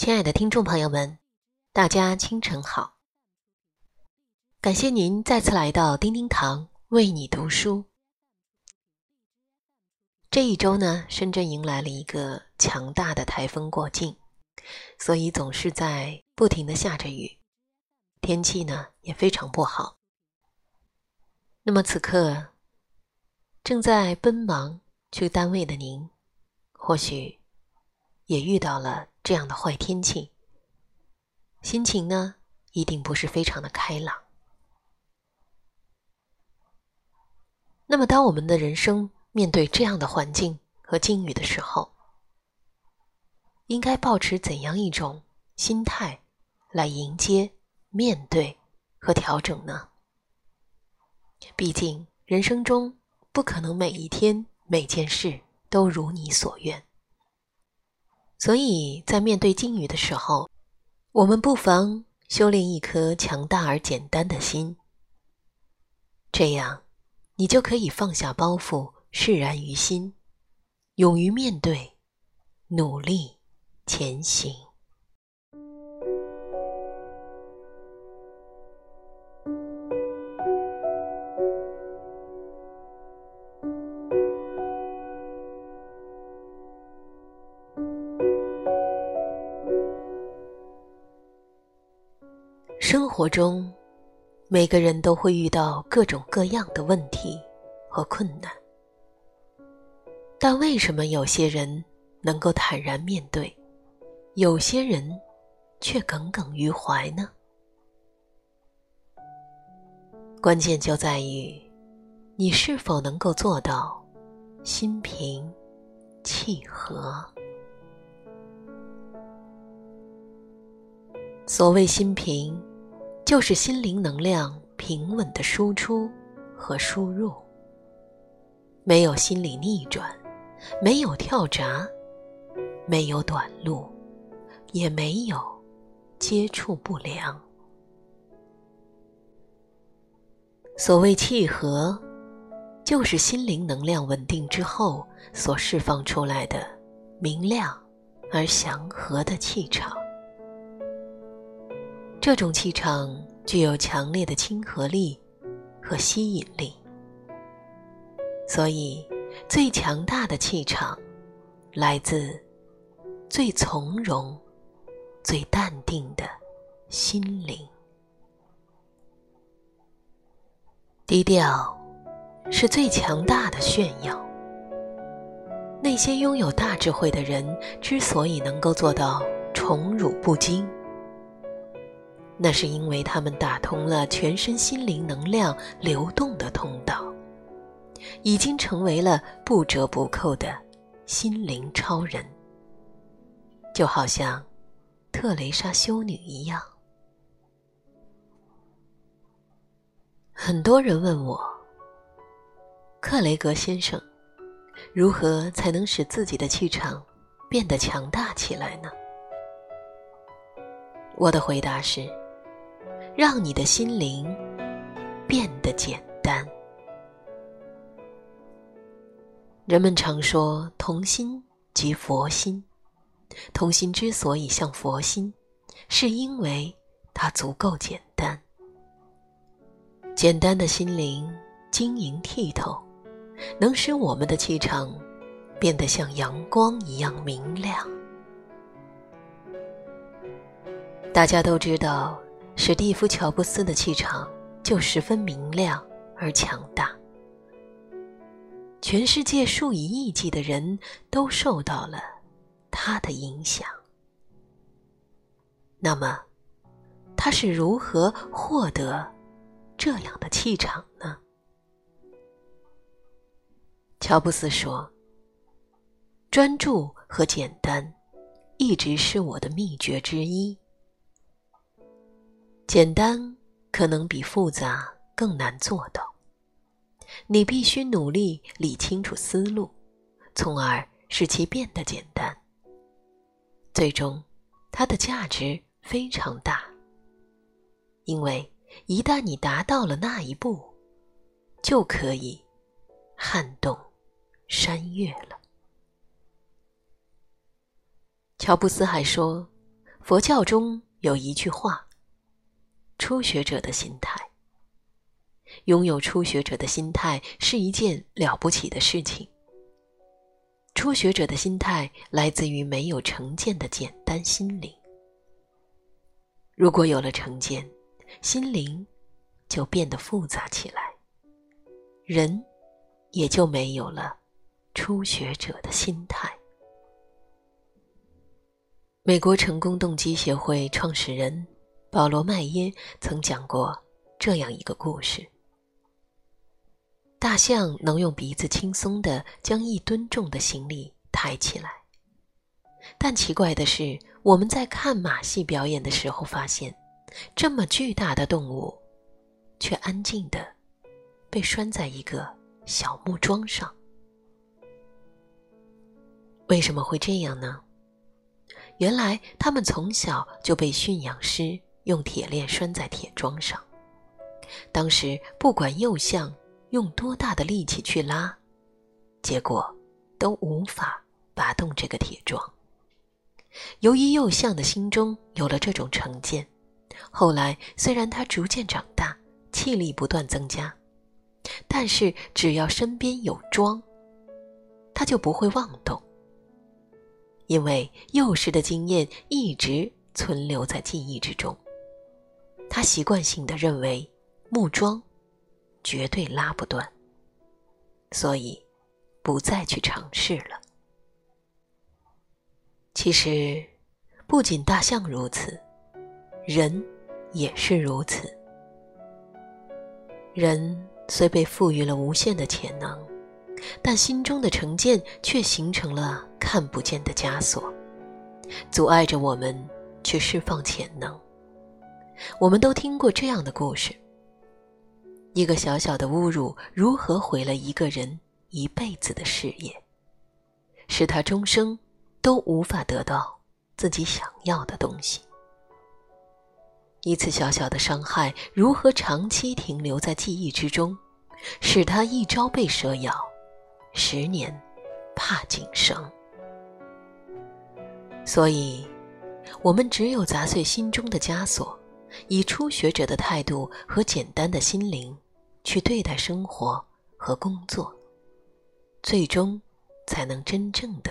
亲爱的听众朋友们，大家清晨好！感谢您再次来到叮叮堂为你读书。这一周呢，深圳迎来了一个强大的台风过境，所以总是在不停的下着雨，天气呢也非常不好。那么此刻正在奔忙去单位的您，或许也遇到了这样的坏天气，心情呢一定不是非常的开朗。那么，当我们的人生面对这样的环境和境遇的时候，应该保持怎样一种心态来迎接、面对和调整呢？毕竟，人生中不可能每一天、每件事都如你所愿。所以在面对境遇的时候，我们不妨修炼一颗强大而简单的心，这样。你就可以放下包袱，释然于心，勇于面对，努力前行。生活中。每个人都会遇到各种各样的问题和困难，但为什么有些人能够坦然面对，有些人却耿耿于怀呢？关键就在于你是否能够做到心平气和。所谓心平。就是心灵能量平稳的输出和输入，没有心理逆转，没有跳闸，没有短路，也没有接触不良。所谓契合，就是心灵能量稳定之后所释放出来的明亮而祥和的气场。这种气场具有强烈的亲和力和吸引力，所以最强大的气场来自最从容、最淡定的心灵。低调是最强大的炫耀。那些拥有大智慧的人之所以能够做到宠辱不惊。那是因为他们打通了全身心灵能量流动的通道，已经成为了不折不扣的心灵超人，就好像特蕾莎修女一样。很多人问我，克雷格先生，如何才能使自己的气场变得强大起来呢？我的回答是。让你的心灵变得简单。人们常说“童心即佛心”，童心之所以像佛心，是因为它足够简单。简单的心灵晶莹剔透，能使我们的气场变得像阳光一样明亮。大家都知道。史蒂夫·乔布斯的气场就十分明亮而强大，全世界数以亿计的人都受到了他的影响。那么，他是如何获得这样的气场呢？乔布斯说：“专注和简单，一直是我的秘诀之一。”简单可能比复杂更难做到。你必须努力理清楚思路，从而使其变得简单。最终，它的价值非常大，因为一旦你达到了那一步，就可以撼动山岳了。乔布斯还说：“佛教中有一句话：“初学者的心态。”拥有初学者的心态是一件了不起的事情。初学者的心态来自于没有成见的简单心灵。如果有了成见，心灵就变得复杂起来，人也就没有了初学者的心态。美国成功动机协会创始人保罗·麦耶曾讲过这样一个故事。大象能用鼻子轻松地将一吨重的行李抬起来，但奇怪的是，我们在看马戏表演的时候发现，这么巨大的动物，却安静地被拴在一个小木桩上。为什么会这样呢？原来，它们从小就被驯养师用铁链拴在铁桩上，当时不管幼象。用多大的力气去拉，结果都无法拔动这个铁桩。由于幼象的心中有了这种成见，后来虽然它逐渐长大，气力不断增加，但是只要身边有桩，它就不会妄动，因为幼时的经验一直存留在记忆之中。他习惯性的认为木桩。绝对拉不断，所以不再去尝试了。其实，不仅大象如此，人也是如此。人虽被赋予了无限的潜能，但心中的成见却形成了看不见的枷锁，阻碍着我们去释放潜能。我们都听过这样的故事。一个小小的侮辱，如何毁了一个人一辈子的事业，使他终生都无法得到自己想要的东西？一次小小的伤害，如何长期停留在记忆之中，使他一朝被蛇咬，十年怕井绳？所以，我们只有砸碎心中的枷锁。以初学者的态度和简单的心灵去对待生活和工作，最终才能真正的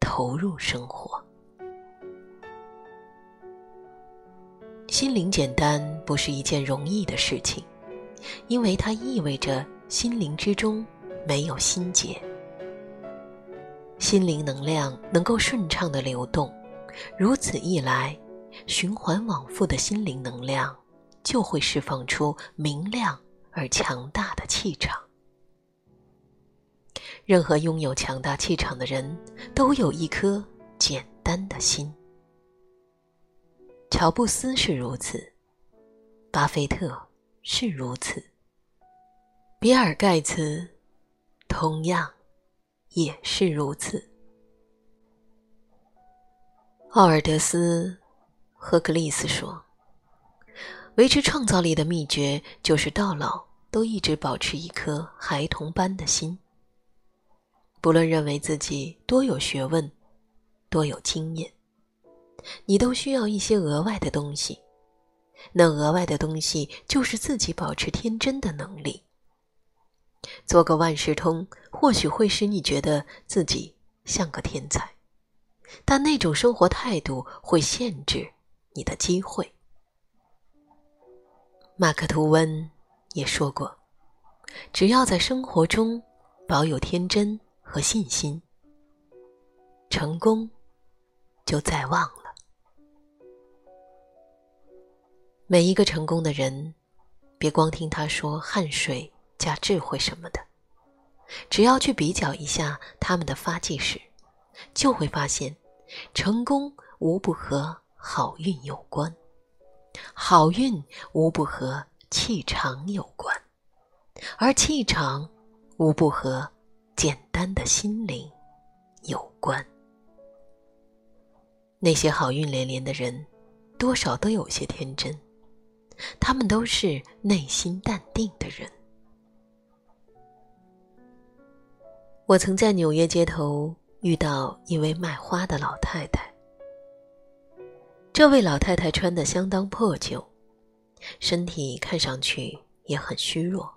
投入生活。心灵简单不是一件容易的事情，因为它意味着心灵之中没有心结，心灵能量能够顺畅的流动，如此一来。循环往复的心灵能量，就会释放出明亮而强大的气场。任何拥有强大气场的人，都有一颗简单的心。乔布斯是如此，巴菲特是如此，比尔盖茨同样也是如此。奥尔德斯。赫克利斯说：“维持创造力的秘诀就是到老都一直保持一颗孩童般的心。不论认为自己多有学问、多有经验，你都需要一些额外的东西。那额外的东西就是自己保持天真的能力。做个万事通，或许会使你觉得自己像个天才，但那种生活态度会限制。”你的机会。马克·吐温也说过：“只要在生活中保有天真和信心，成功就在望了。”每一个成功的人，别光听他说汗水加智慧什么的，只要去比较一下他们的发迹史，就会发现，成功无不和。好运有关，好运无不和气场有关，而气场无不和简单的心灵有关。那些好运连连的人，多少都有些天真，他们都是内心淡定的人。我曾在纽约街头遇到一位卖花的老太太。这位老太太穿得相当破旧，身体看上去也很虚弱，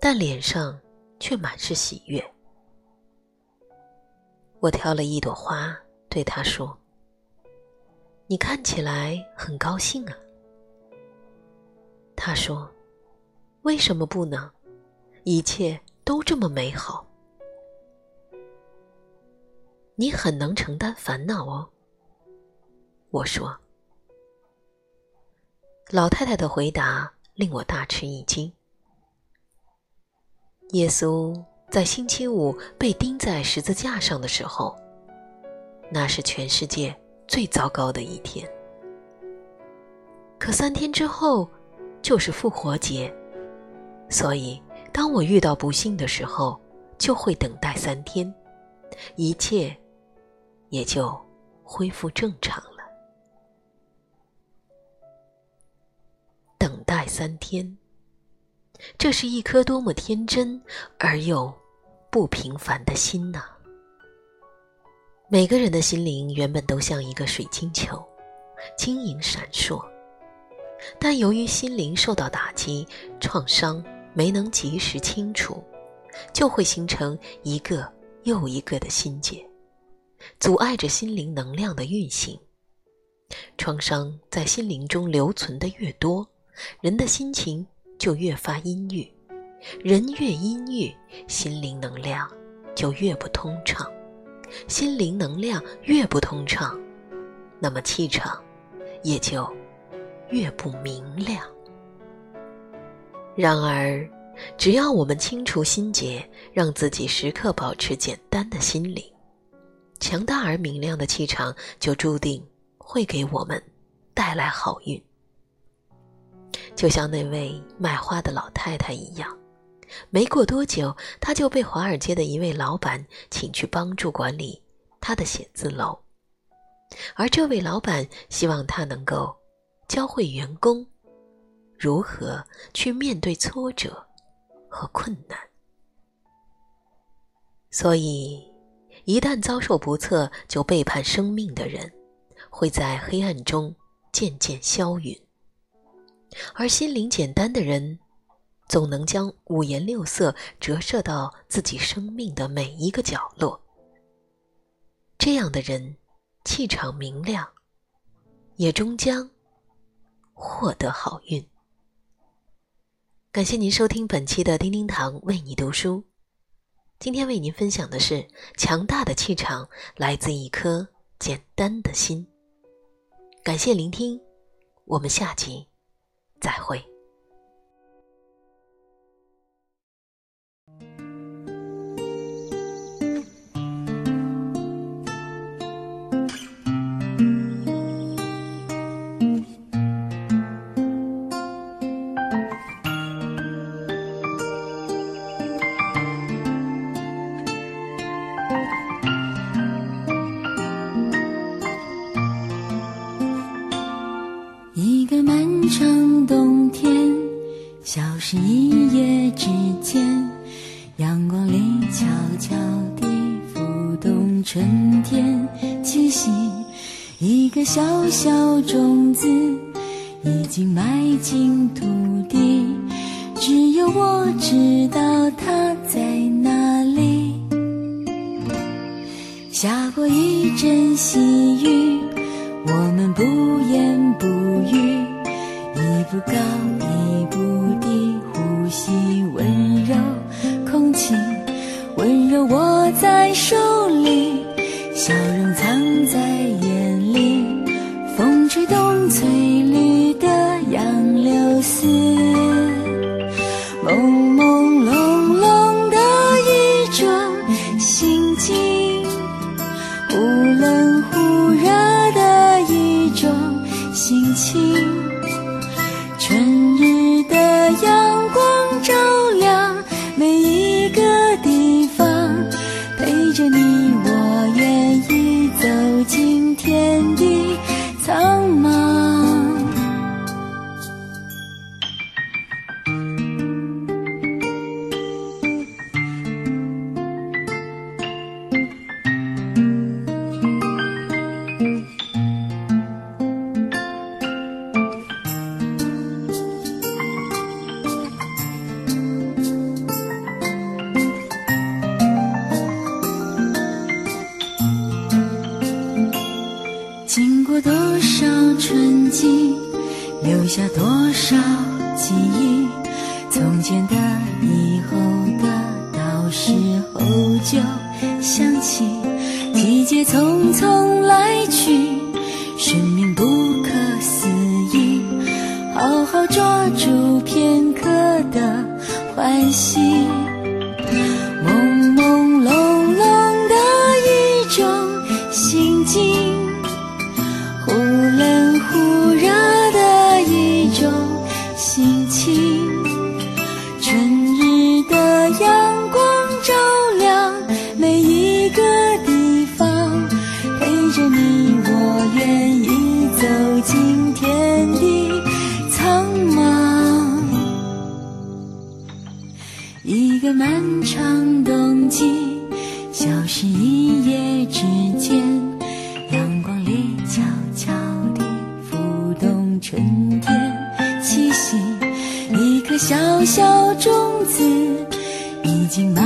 但脸上却满是喜悦。我挑了一朵花，对她说：“你看起来很高兴啊。”她说：“为什么不呢？一切都这么美好。”你很能承担烦恼哦，我说。老太太的回答令我大吃一惊。耶稣在星期五被钉在十字架上的时候，那是全世界最糟糕的一天。可三天之后就是复活节，所以当我遇到不幸的时候，就会等待三天，一切。也就恢复正常了。三天，这是一颗多么天真而又不平凡的心呐！每个人的心灵原本都像一个水晶球，晶莹闪烁，但由于心灵受到打击、创伤，没能及时清除，就会形成一个又一个的心结。阻碍着心灵能量的运行。创伤在心灵中留存的越多，人的心情就越发阴郁。人越阴郁，心灵能量就越不通畅。心灵能量越不通畅，那么气场也就越不明亮。然而，只要我们清除心结，让自己时刻保持简单的心灵。强大而明亮的气场就注定会给我们带来好运，就像那位卖花的老太太一样。没过多久，她就被华尔街的一位老板请去帮助管理他的写字楼，而这位老板希望他能够教会员工如何去面对挫折和困难，所以。一旦遭受不测就背叛生命的人，会在黑暗中渐渐消陨；而心灵简单的人，总能将五颜六色折射到自己生命的每一个角落。这样的人，气场明亮，也终将获得好运。感谢您收听本期的叮叮堂为你读书。今天为您分享的是：强大的气场来自一颗简单的心。感谢聆听，我们下集再会。一夜之间，阳光里悄悄地浮动春天气息，一个小小种子已经埋进土地，只有我知道它在哪里。下过一阵细雨，我们不言不语，一步高一步手多少春季，留下多少记忆。从前的，以后的，到时候就想起。季节匆匆来去，生命不可思议。好好抓住片刻的欢喜。小种子，已经埋。